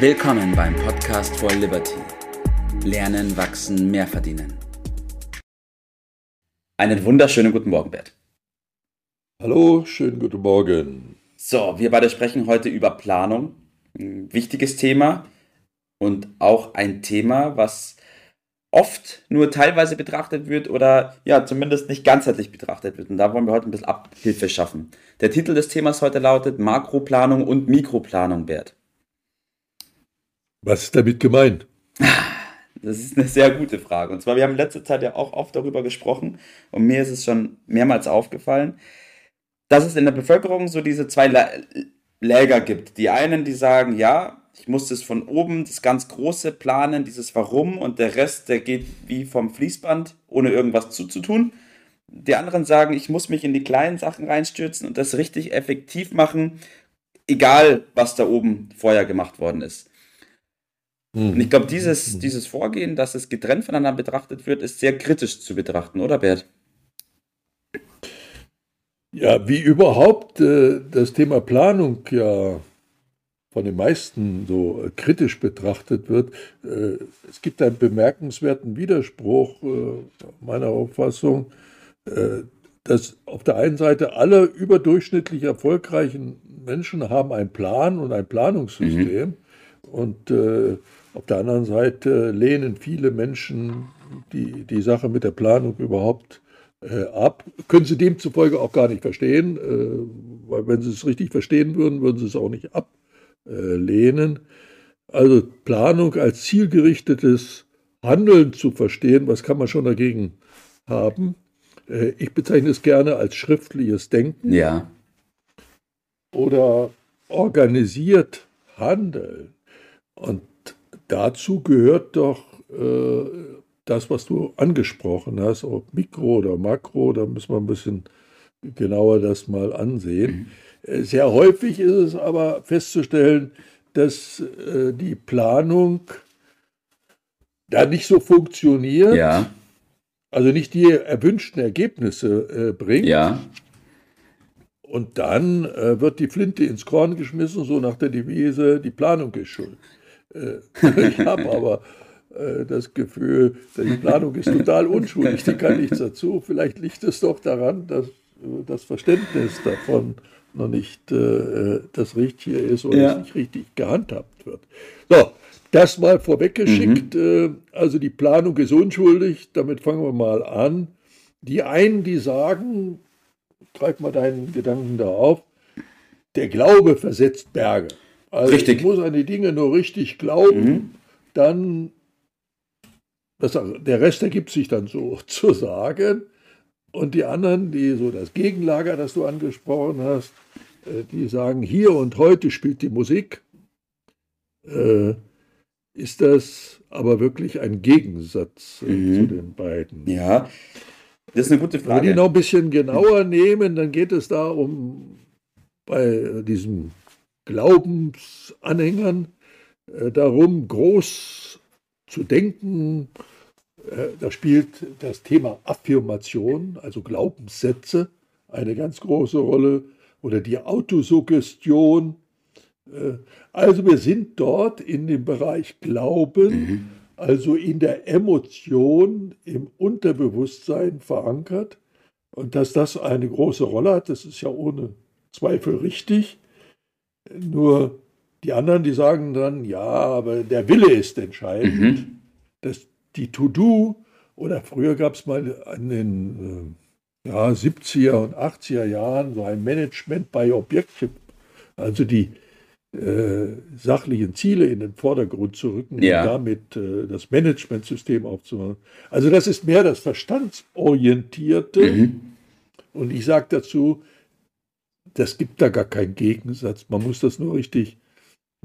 Willkommen beim Podcast for Liberty. Lernen, wachsen, mehr verdienen. Einen wunderschönen guten Morgen, Bert. Hallo, schönen guten Morgen. So, wir beide sprechen heute über Planung. Ein wichtiges Thema und auch ein Thema, was oft nur teilweise betrachtet wird oder ja, zumindest nicht ganzheitlich betrachtet wird. Und da wollen wir heute ein bisschen Abhilfe schaffen. Der Titel des Themas heute lautet Makroplanung und Mikroplanung, Bert. Was ist damit gemeint? Das ist eine sehr gute Frage. Und zwar, wir haben in letzter Zeit ja auch oft darüber gesprochen und mir ist es schon mehrmals aufgefallen, dass es in der Bevölkerung so diese zwei Läger gibt. Die einen, die sagen, ja, ich muss das von oben, das ganz große planen, dieses Warum und der Rest, der geht wie vom Fließband, ohne irgendwas zuzutun. Die anderen sagen, ich muss mich in die kleinen Sachen reinstürzen und das richtig effektiv machen, egal was da oben vorher gemacht worden ist. Mhm. Und ich glaube, dieses, mhm. dieses Vorgehen, dass es getrennt voneinander betrachtet wird, ist sehr kritisch zu betrachten, oder Bert? Ja, wie überhaupt äh, das Thema Planung ja von den meisten so äh, kritisch betrachtet wird. Äh, es gibt einen bemerkenswerten Widerspruch äh, meiner Auffassung, äh, dass auf der einen Seite alle überdurchschnittlich erfolgreichen Menschen haben einen Plan und ein Planungssystem mhm. Und äh, auf der anderen Seite lehnen viele Menschen die, die Sache mit der Planung überhaupt äh, ab. Können sie demzufolge auch gar nicht verstehen, äh, weil wenn sie es richtig verstehen würden, würden sie es auch nicht ablehnen. Also Planung als zielgerichtetes Handeln zu verstehen, was kann man schon dagegen haben? Äh, ich bezeichne es gerne als schriftliches Denken. Ja. Oder organisiert Handeln. Und dazu gehört doch äh, das, was du angesprochen hast, ob Mikro oder Makro, da müssen wir ein bisschen genauer das mal ansehen. Mhm. Sehr häufig ist es aber festzustellen, dass äh, die Planung da nicht so funktioniert, ja. also nicht die erwünschten Ergebnisse äh, bringt. Ja. Und dann äh, wird die Flinte ins Korn geschmissen, so nach der Devise, die Planung ist schuld. Äh, ich habe aber äh, das Gefühl, die Planung ist total unschuldig, die kann nichts dazu. Vielleicht liegt es doch daran, dass äh, das Verständnis davon noch nicht äh, das Richtige ist oder ja. nicht richtig gehandhabt wird. So, das mal vorweggeschickt. Mhm. also die Planung ist unschuldig, damit fangen wir mal an. Die einen, die sagen, greif mal deinen Gedanken da auf, der Glaube versetzt Berge. Also richtig. ich muss an die Dinge nur richtig glauben, mhm. dann, das, der Rest ergibt sich dann so zu sagen. Und die anderen, die so das Gegenlager, das du angesprochen hast, äh, die sagen, hier und heute spielt die Musik. Äh, ist das aber wirklich ein Gegensatz äh, mhm. zu den beiden? Ja, das ist eine gute Frage. Wenn wir die noch ein bisschen genauer nehmen, dann geht es da um bei diesem Glaubensanhängern äh, darum, groß zu denken. Äh, da spielt das Thema Affirmation, also Glaubenssätze, eine ganz große Rolle. Oder die Autosuggestion. Äh, also wir sind dort in dem Bereich Glauben, mhm. also in der Emotion, im Unterbewusstsein verankert. Und dass das eine große Rolle hat, das ist ja ohne Zweifel richtig. Nur die anderen, die sagen dann, ja, aber der Wille ist entscheidend. Mhm. Das, die To-Do, oder früher gab es mal in den äh, ja, 70er und 80er Jahren so ein Management bei Objekten, also die äh, sachlichen Ziele in den Vordergrund zu rücken ja. und damit äh, das Managementsystem aufzumachen. Also das ist mehr das Verstandsorientierte. Mhm. Und ich sage dazu, das gibt da gar keinen Gegensatz. Man muss das nur richtig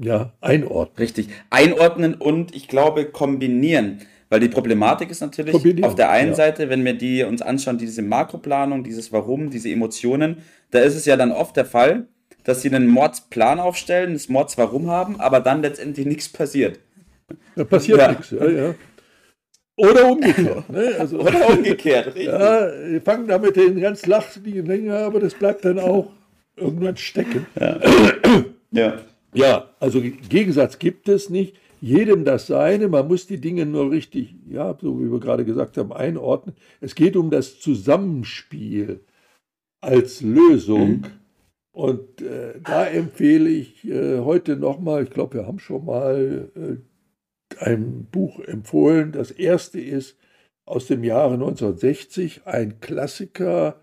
ja, einordnen. Richtig. Einordnen und ich glaube kombinieren. Weil die Problematik ist natürlich auf der einen ja. Seite, wenn wir die uns anschauen, diese Makroplanung, dieses Warum, diese Emotionen, da ist es ja dann oft der Fall, dass sie einen Mordsplan aufstellen, das Mordswarum haben, aber dann letztendlich nichts passiert. Da passiert ja. nichts, ja, ja. Oder umgekehrt. Ne? Also, Oder umgekehrt, richtig. Ja, wir fangen damit den ganz lachlichen länger, aber das bleibt dann auch irgendwann stecken. Ja. ja. Ja, also Gegensatz gibt es nicht. Jedem das Seine. Man muss die Dinge nur richtig, ja, so wie wir gerade gesagt haben, einordnen. Es geht um das Zusammenspiel als Lösung. Mhm. Und äh, da empfehle ich äh, heute nochmal, ich glaube, wir haben schon mal äh, ein Buch empfohlen. Das erste ist aus dem Jahre 1960, ein Klassiker,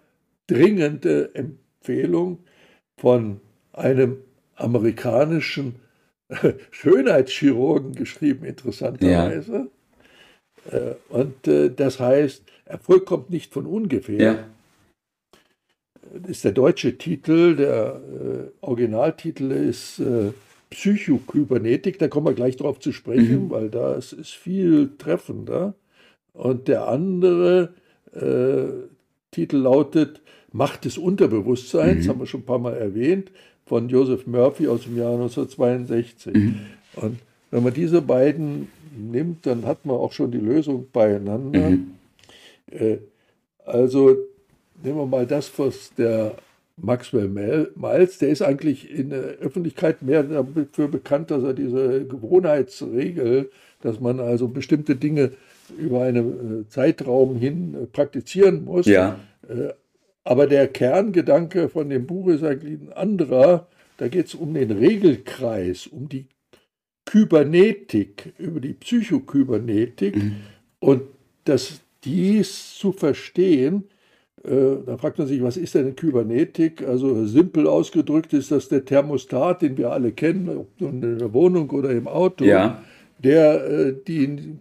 dringende Empfehlung von einem amerikanischen Schönheitschirurgen geschrieben, interessanterweise. Ja. Äh, und äh, das heißt, Erfolg kommt nicht von ungefähr. Ja. Das ist der deutsche Titel, der äh, Originaltitel ist Psychokybernetik, da kommen wir gleich drauf zu sprechen, mhm. weil da ist, ist viel treffender. Und der andere äh, Titel lautet Macht des Unterbewusstseins, mhm. haben wir schon ein paar Mal erwähnt von Joseph Murphy aus dem Jahr 1962. Mhm. Und wenn man diese beiden nimmt, dann hat man auch schon die Lösung beieinander. Mhm. Äh, also nehmen wir mal das, was der Maxwell Miles, der ist eigentlich in der Öffentlichkeit mehr dafür bekannt, dass er diese Gewohnheitsregel, dass man also bestimmte Dinge über einen äh, Zeitraum hin äh, praktizieren muss, ja. Aber der Kerngedanke von dem Buch ist eigentlich ein anderer. Da geht es um den Regelkreis, um die Kybernetik, über die Psychokybernetik. Mhm. Und das, dies zu verstehen, äh, da fragt man sich, was ist denn eine Kybernetik? Also simpel ausgedrückt ist das der Thermostat, den wir alle kennen, ob in der Wohnung oder im Auto, ja. der äh, die,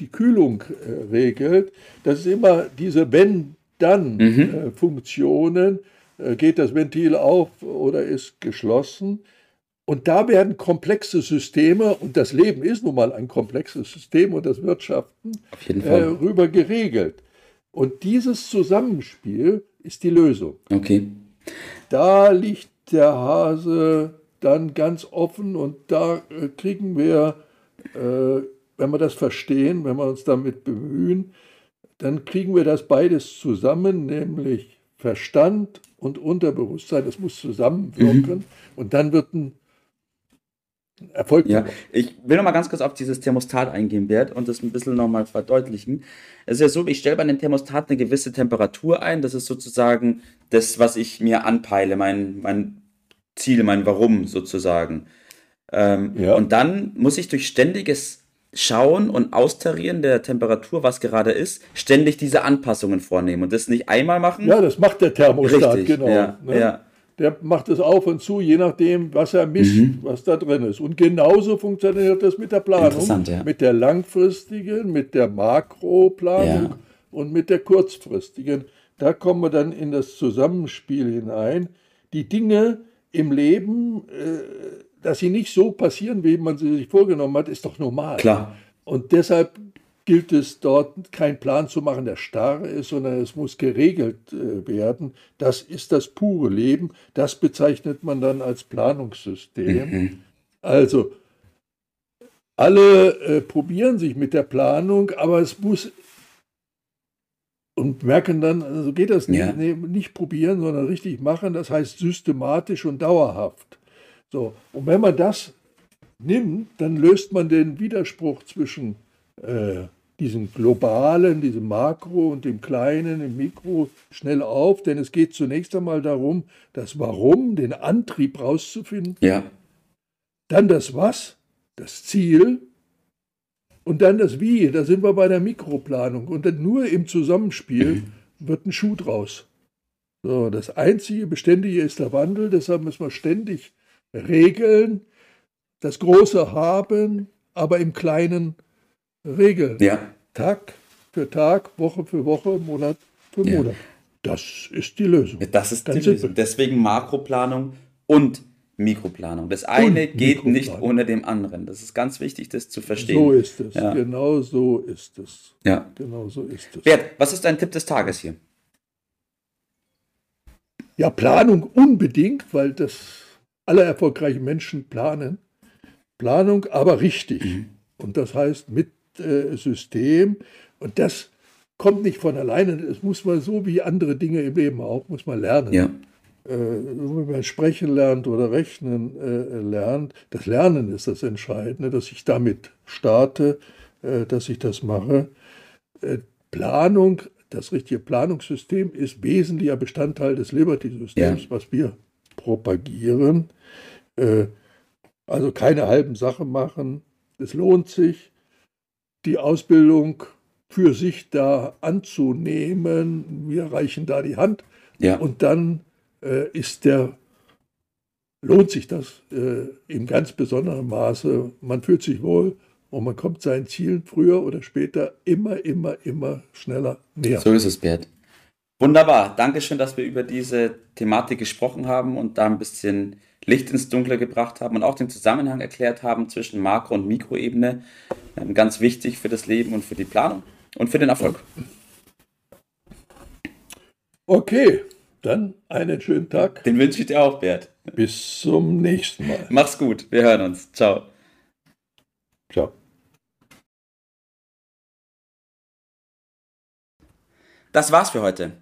die Kühlung äh, regelt. Das ist immer diese Wenn dann mhm. äh, Funktionen, äh, geht das Ventil auf oder ist geschlossen. Und da werden komplexe Systeme, und das Leben ist nun mal ein komplexes System und das Wirtschaften, äh, rüber geregelt. Und dieses Zusammenspiel ist die Lösung. Okay. Da liegt der Hase dann ganz offen und da äh, kriegen wir, äh, wenn wir das verstehen, wenn wir uns damit bemühen, dann kriegen wir das beides zusammen, nämlich Verstand und Unterbewusstsein. Das muss zusammenwirken mhm. und dann wird ein Erfolg. Ja, ich will noch mal ganz kurz auf dieses Thermostat eingehen, Bert, und das ein bisschen noch mal verdeutlichen. Es ist ja so, ich stelle bei dem Thermostat eine gewisse Temperatur ein. Das ist sozusagen das, was ich mir anpeile, mein, mein Ziel, mein Warum sozusagen. Ähm, ja. Und dann muss ich durch ständiges Schauen und Austarieren der Temperatur, was gerade ist, ständig diese Anpassungen vornehmen und das nicht einmal machen. Ja, das macht der Thermostat, Richtig, genau. Ja, ne? ja. Der macht es auf und zu, je nachdem, was er misst, mhm. was da drin ist. Und genauso funktioniert das mit der Planung. Ja. Mit der langfristigen, mit der Makroplanung und mit der kurzfristigen. Da kommen wir dann in das Zusammenspiel hinein. Die Dinge im Leben, äh, dass sie nicht so passieren, wie man sie sich vorgenommen hat, ist doch normal. Klar. Und deshalb gilt es dort, keinen Plan zu machen, der starr ist, sondern es muss geregelt äh, werden. Das ist das pure Leben. Das bezeichnet man dann als Planungssystem. Mhm. Also, alle äh, probieren sich mit der Planung, aber es muss und merken dann, also geht das ja. nicht, nicht probieren, sondern richtig machen. Das heißt systematisch und dauerhaft. So, und wenn man das nimmt, dann löst man den Widerspruch zwischen äh, diesem globalen, diesem Makro und dem kleinen, dem Mikro schnell auf, denn es geht zunächst einmal darum, das Warum, den Antrieb rauszufinden. Ja. Dann das Was, das Ziel und dann das Wie. Da sind wir bei der Mikroplanung. Und dann nur im Zusammenspiel mhm. wird ein Schuh draus. So, das einzige Beständige ist der Wandel, deshalb müssen wir ständig Regeln, das Große haben, aber im Kleinen regeln. Ja. Tag für Tag, Woche für Woche, Monat für ja. Monat. Das ist die Lösung. Ja, das ist Ganz die Lösung. Deswegen Makroplanung und Mikroplanung. Das eine und geht nicht ohne dem anderen. Das ist ganz wichtig, das zu verstehen. So ist es. Ja. Genau so ist es. Ja. Genau so ist es. Bert, was ist dein Tipp des Tages hier? Ja, Planung unbedingt, weil das alle erfolgreichen Menschen planen. Planung, aber richtig. Mhm. Und das heißt mit äh, System. Und das kommt nicht von alleine. Es muss man so wie andere Dinge im Leben auch, muss man lernen. Ja. äh, wenn man sprechen lernt oder rechnen äh, lernt, das Lernen ist das Entscheidende, dass ich damit starte, äh, dass ich das mache. Äh, Planung, das richtige Planungssystem ist wesentlicher Bestandteil des Liberty-Systems, ja. was wir propagieren. Äh, also keine halben Sachen machen. Es lohnt sich, die Ausbildung für sich da anzunehmen. Wir reichen da die Hand ja. und dann äh, ist der, lohnt sich das äh, in ganz besonderem Maße. Man fühlt sich wohl und man kommt seinen Zielen früher oder später immer, immer, immer schneller näher. So ist es, Bert. Wunderbar. Dankeschön, dass wir über diese Thematik gesprochen haben und da ein bisschen Licht ins Dunkle gebracht haben und auch den Zusammenhang erklärt haben zwischen Makro- und Mikroebene. Ähm, ganz wichtig für das Leben und für die Planung und für den Erfolg. Okay, dann einen schönen Tag. Den wünsche ich dir auch, Bert. Bis zum nächsten Mal. Mach's gut, wir hören uns. Ciao. Ciao. Das war's für heute.